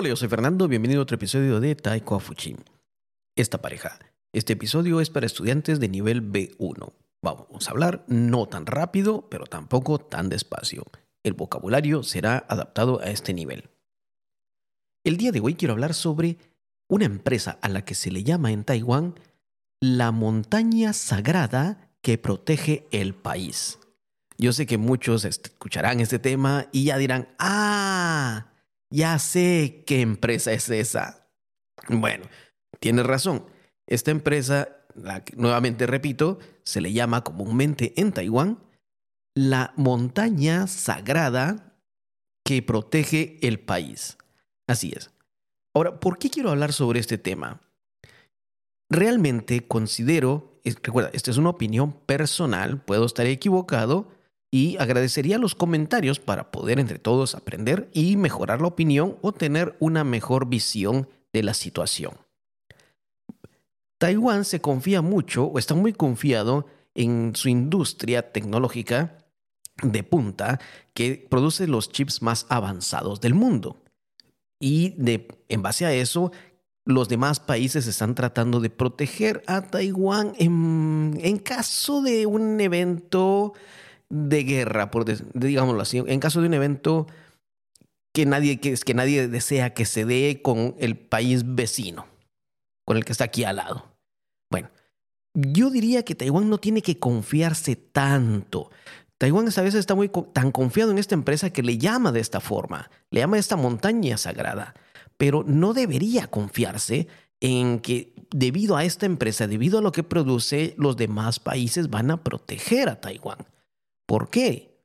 Hola, yo soy Fernando, bienvenido a otro episodio de Taiko Fuchin. Esta pareja. Este episodio es para estudiantes de nivel B1. Vamos a hablar no tan rápido, pero tampoco tan despacio. El vocabulario será adaptado a este nivel. El día de hoy quiero hablar sobre una empresa a la que se le llama en Taiwán la montaña sagrada que protege el país. Yo sé que muchos escucharán este tema y ya dirán, ah, ya sé qué empresa es esa. Bueno, tienes razón. Esta empresa, la que, nuevamente repito, se le llama comúnmente en Taiwán la montaña sagrada que protege el país. Así es. Ahora, ¿por qué quiero hablar sobre este tema? Realmente considero, recuerda, esta es una opinión personal, puedo estar equivocado, y agradecería los comentarios para poder entre todos aprender y mejorar la opinión o tener una mejor visión de la situación. Taiwán se confía mucho o está muy confiado en su industria tecnológica de punta que produce los chips más avanzados del mundo. Y de, en base a eso, los demás países están tratando de proteger a Taiwán en, en caso de un evento de guerra, por digámoslo así, en caso de un evento que nadie, que, que nadie desea que se dé con el país vecino, con el que está aquí al lado. Bueno, yo diría que Taiwán no tiene que confiarse tanto. Taiwán a veces está muy tan confiado en esta empresa que le llama de esta forma, le llama esta montaña sagrada, pero no debería confiarse en que debido a esta empresa, debido a lo que produce, los demás países van a proteger a Taiwán. ¿Por qué?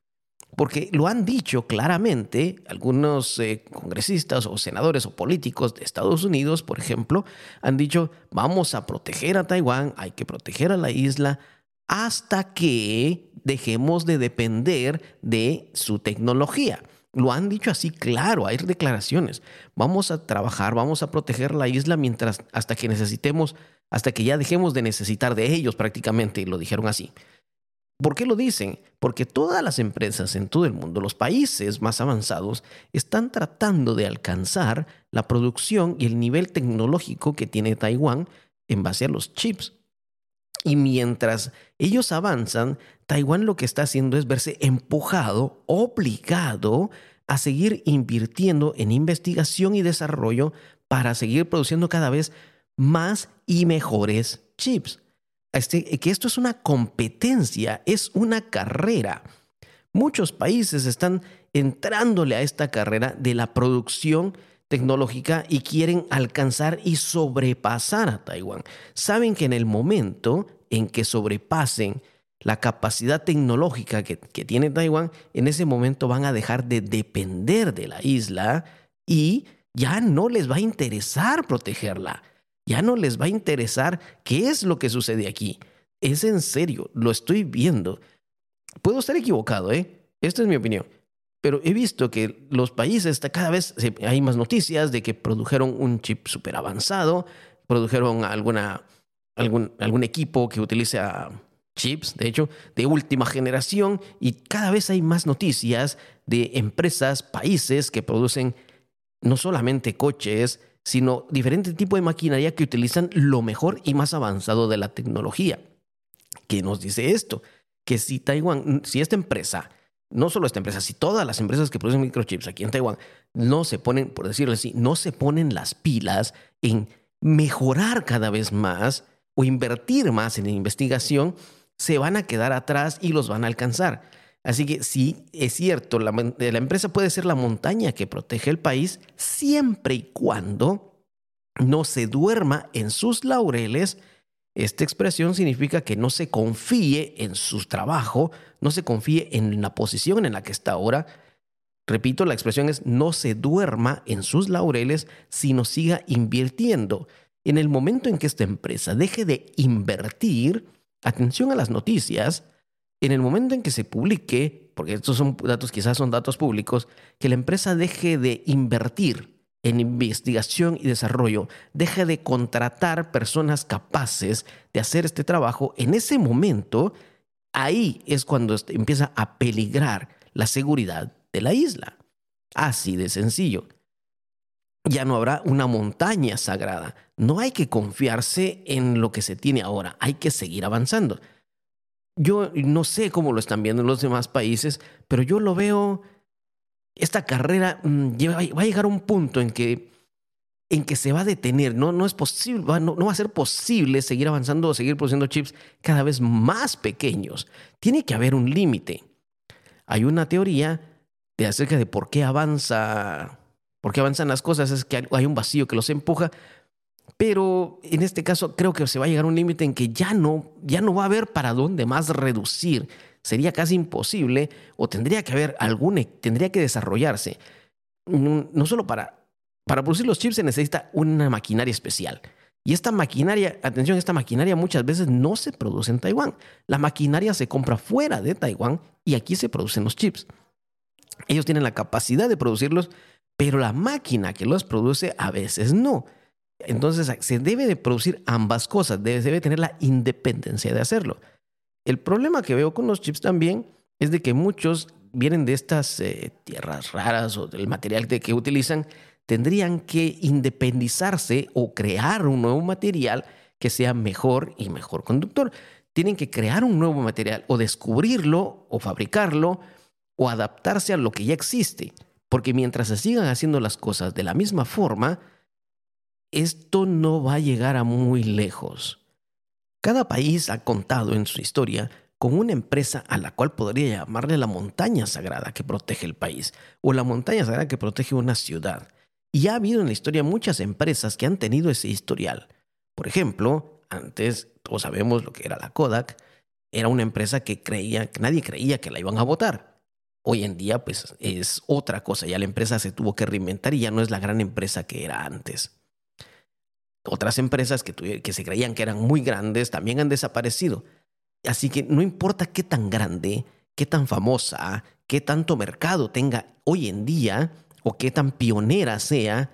Porque lo han dicho claramente algunos eh, congresistas o senadores o políticos de Estados Unidos, por ejemplo, han dicho, vamos a proteger a Taiwán, hay que proteger a la isla hasta que dejemos de depender de su tecnología. Lo han dicho así claro, hay declaraciones. Vamos a trabajar, vamos a proteger la isla mientras hasta que necesitemos, hasta que ya dejemos de necesitar de ellos prácticamente, lo dijeron así. ¿Por qué lo dicen? Porque todas las empresas en todo el mundo, los países más avanzados, están tratando de alcanzar la producción y el nivel tecnológico que tiene Taiwán en base a los chips. Y mientras ellos avanzan, Taiwán lo que está haciendo es verse empujado, obligado a seguir invirtiendo en investigación y desarrollo para seguir produciendo cada vez más y mejores chips. Este, que esto es una competencia, es una carrera. Muchos países están entrándole a esta carrera de la producción tecnológica y quieren alcanzar y sobrepasar a Taiwán. Saben que en el momento en que sobrepasen la capacidad tecnológica que, que, tiene Taiwán, en ese momento van a dejar de depender de la isla y ya no les va a interesar protegerla ya no les va a interesar qué es lo que sucede aquí. Es en serio, lo estoy viendo. Puedo estar equivocado, ¿eh? Esta es mi opinión. Pero he visto que los países, cada vez hay más noticias de que produjeron un chip súper avanzado, produjeron alguna, algún, algún equipo que utiliza chips, de hecho, de última generación, y cada vez hay más noticias de empresas, países que producen no solamente coches, sino diferente tipo de maquinaria que utilizan lo mejor y más avanzado de la tecnología. ¿Qué nos dice esto? Que si Taiwán, si esta empresa, no solo esta empresa, si todas las empresas que producen microchips aquí en Taiwán no se ponen, por decirlo así, no se ponen las pilas en mejorar cada vez más o invertir más en investigación, se van a quedar atrás y los van a alcanzar. Así que sí, es cierto, la, la, empresa puede ser la montaña que protege el país siempre y cuando no se duerma en sus laureles. Esta expresión significa que no se confíe en su trabajo, no se confíe en la posición en la que está ahora. Repito, la expresión es no se duerma en sus laureles, sino siga invirtiendo. En el momento en que esta empresa deje de invertir, atención a las noticias, en el momento en que se publique, porque estos son datos, quizás son datos públicos, que la empresa deje de invertir en investigación y desarrollo, deje de contratar personas capaces de hacer este trabajo, en ese momento, ahí es cuando empieza a peligrar la seguridad de la isla. Así de sencillo. ya no habrá una montaña sagrada. No hay que confiarse en lo que se tiene ahora, hay que seguir avanzando. Yo no sé cómo lo están viendo en los demás países, pero yo lo veo, esta carrera mm, va a llegar a un punto en que, en que se va a detener, no, no es posible, no, no va a ser posible seguir avanzando o seguir produciendo chips cada vez más pequeños. Tiene que haber un límite. Hay una teoría de acerca de por qué avanza porque avanzan las cosas, es que hay un vacío que los empuja. Pero en este caso creo que se va a llegar a un límite en que ya no, ya no va a haber para dónde más reducir. Sería casi imposible o tendría que haber algún, tendría que desarrollarse. No solo para, para producir los chips se necesita una maquinaria especial. Y esta maquinaria, atención, esta maquinaria muchas veces no se produce en Taiwán. La maquinaria se compra fuera de Taiwán y aquí se producen los chips. Ellos tienen la capacidad de producirlos pero la máquina que los produce a veces no. Entonces se debe de producir ambas cosas, debe, tener la independencia de hacerlo. El problema que veo con los chips también es de que muchos vienen de estas eh, tierras raras o del material que utilizan, tendrían que independizarse o crear un nuevo material que sea mejor y mejor conductor. Tienen que crear un nuevo material o descubrirlo o fabricarlo o adaptarse a lo que ya existe. Porque mientras se sigan haciendo las cosas de la misma forma, esto no va a llegar a muy lejos. Cada país ha contado en su historia con una empresa a la cual podría llamarle la montaña sagrada que protege el país o la montaña sagrada que protege una ciudad. Y ha habido en la historia muchas empresas que han tenido ese historial. Por ejemplo, antes todos sabemos lo que era la Kodak, era una empresa que creía que nadie creía que la iban a votar. Hoy en día, pues es otra cosa. Ya la empresa se tuvo que reinventar y ya no es la gran empresa que era antes. Otras empresas que, se creían que eran muy grandes también han desaparecido. Así que no importa qué tan grande, qué tan famosa, qué tanto mercado tenga hoy en día o qué tan pionera sea,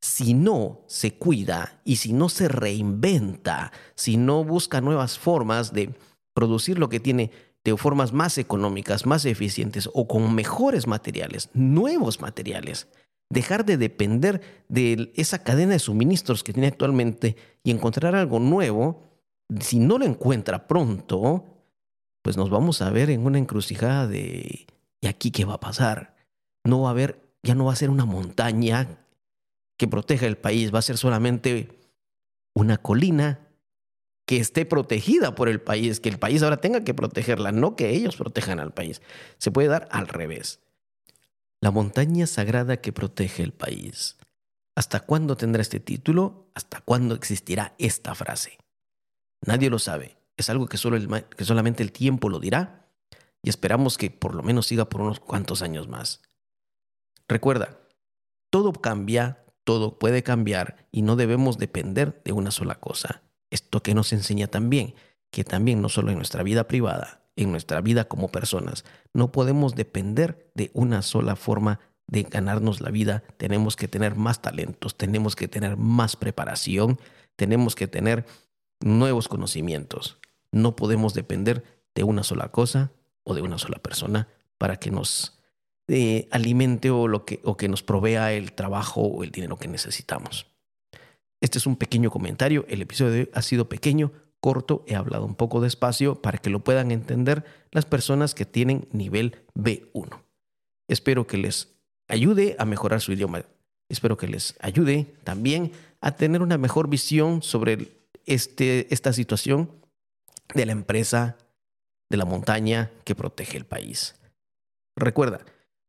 si no se cuida y si no se reinventa, si no busca nuevas formas de producir lo que tiene, de formas más económicas, más eficientes o con mejores materiales, nuevos materiales. Dejar de depender de esa cadena de suministros que tiene actualmente y encontrar algo nuevo, si no lo encuentra pronto, pues nos vamos a ver en una encrucijada de ¿y aquí qué va a pasar? No va a haber, ya no va a ser una montaña que proteja el país, va a ser solamente una colina que esté protegida por el país, que el país ahora tenga que protegerla, no que ellos protejan al país. Se puede dar al revés. La montaña sagrada que protege el país. ¿Hasta cuándo tendrá este título? ¿Hasta cuándo existirá esta frase? Nadie lo sabe. Es algo que, solo que solamente el tiempo lo dirá y esperamos que por lo menos siga por unos cuantos años más. Recuerda, todo cambia, todo puede cambiar y no debemos depender de una sola cosa. Esto que nos enseña también, que también no solo en nuestra vida privada, en nuestra vida como personas, no podemos depender de una sola forma de ganarnos la vida. Tenemos que tener más talentos, tenemos que tener más preparación, tenemos que tener nuevos conocimientos. No podemos depender de una sola cosa o de una sola persona para que nos eh, alimente o, lo que, o que nos provea el trabajo o el dinero que necesitamos. Este es un pequeño comentario. El episodio de hoy ha sido pequeño, corto, he hablado un poco despacio para que lo puedan entender las personas que tienen nivel B1. Espero que les ayude a mejorar su idioma. Espero que les ayude también a tener una mejor visión sobre este, esta situación de la empresa de la montaña que protege el país. Recuerda,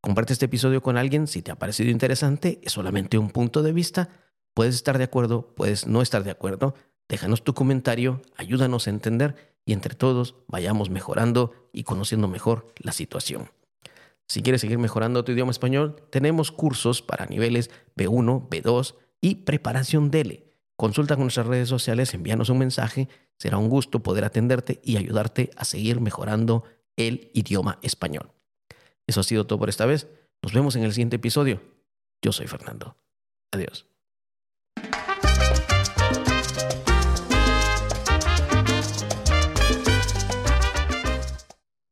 comparte este episodio con alguien si te ha parecido interesante, es solamente un punto de vista Puedes estar de acuerdo, puedes no estar de acuerdo. Déjanos tu comentario, ayúdanos a entender y entre todos vayamos mejorando y conociendo mejor la situación. Si quieres seguir mejorando tu idioma español, tenemos cursos para niveles B1, B2 y preparación DELE. Consulta con nuestras redes sociales, envíanos un mensaje, será un gusto poder atenderte y ayudarte a seguir mejorando el idioma español. Eso ha sido todo por esta vez. Nos vemos en el siguiente episodio. Yo soy Fernando. Adiós.